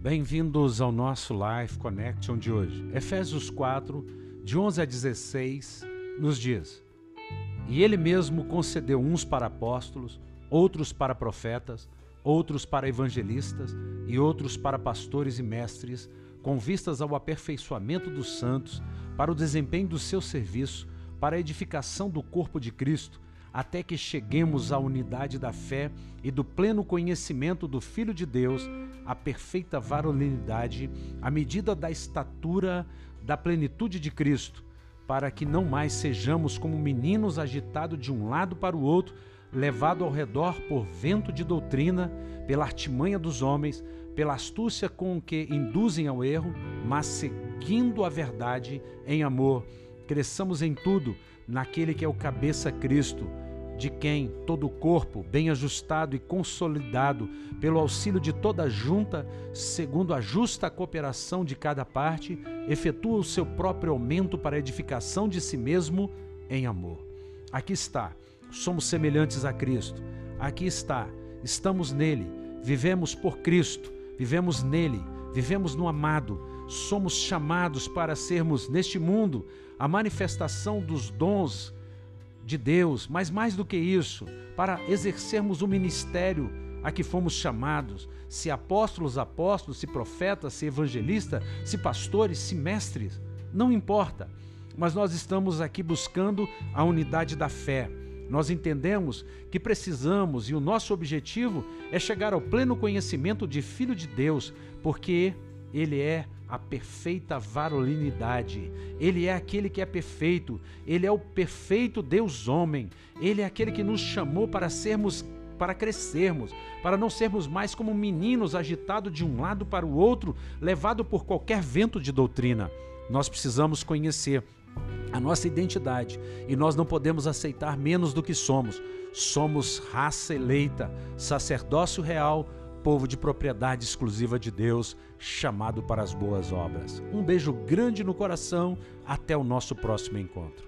Bem-vindos ao nosso Life Connection de hoje. Efésios 4, de 11 a 16, nos diz: E ele mesmo concedeu uns para apóstolos, outros para profetas, outros para evangelistas e outros para pastores e mestres, com vistas ao aperfeiçoamento dos santos, para o desempenho do seu serviço, para a edificação do corpo de Cristo, até que cheguemos à unidade da fé e do pleno conhecimento do Filho de Deus, à perfeita varonilidade, à medida da estatura da plenitude de Cristo, para que não mais sejamos como meninos agitados de um lado para o outro, levado ao redor por vento de doutrina, pela artimanha dos homens, pela astúcia com que induzem ao erro, mas seguindo a verdade em amor, cresçamos em tudo naquele que é o cabeça Cristo, de quem todo o corpo, bem ajustado e consolidado pelo auxílio de toda a junta, segundo a justa cooperação de cada parte, efetua o seu próprio aumento para a edificação de si mesmo em amor. Aqui está somos semelhantes a Cristo. Aqui está, estamos nele, vivemos por Cristo, vivemos nele, vivemos no amado, somos chamados para sermos neste mundo a manifestação dos dons de Deus, mas mais do que isso, para exercermos o ministério a que fomos chamados, se apóstolos, apóstolos, se profetas, se evangelistas, se pastores, se mestres, não importa, mas nós estamos aqui buscando a unidade da fé. Nós entendemos que precisamos e o nosso objetivo é chegar ao pleno conhecimento de Filho de Deus, porque Ele é a perfeita varolinidade. Ele é aquele que é perfeito. Ele é o perfeito Deus-homem. Ele é aquele que nos chamou para sermos para crescermos, para não sermos mais como meninos agitados de um lado para o outro, levado por qualquer vento de doutrina. Nós precisamos conhecer a nossa identidade e nós não podemos aceitar menos do que somos. Somos raça eleita, sacerdócio real, povo de propriedade exclusiva de Deus, chamado para as boas obras. Um beijo grande no coração, até o nosso próximo encontro.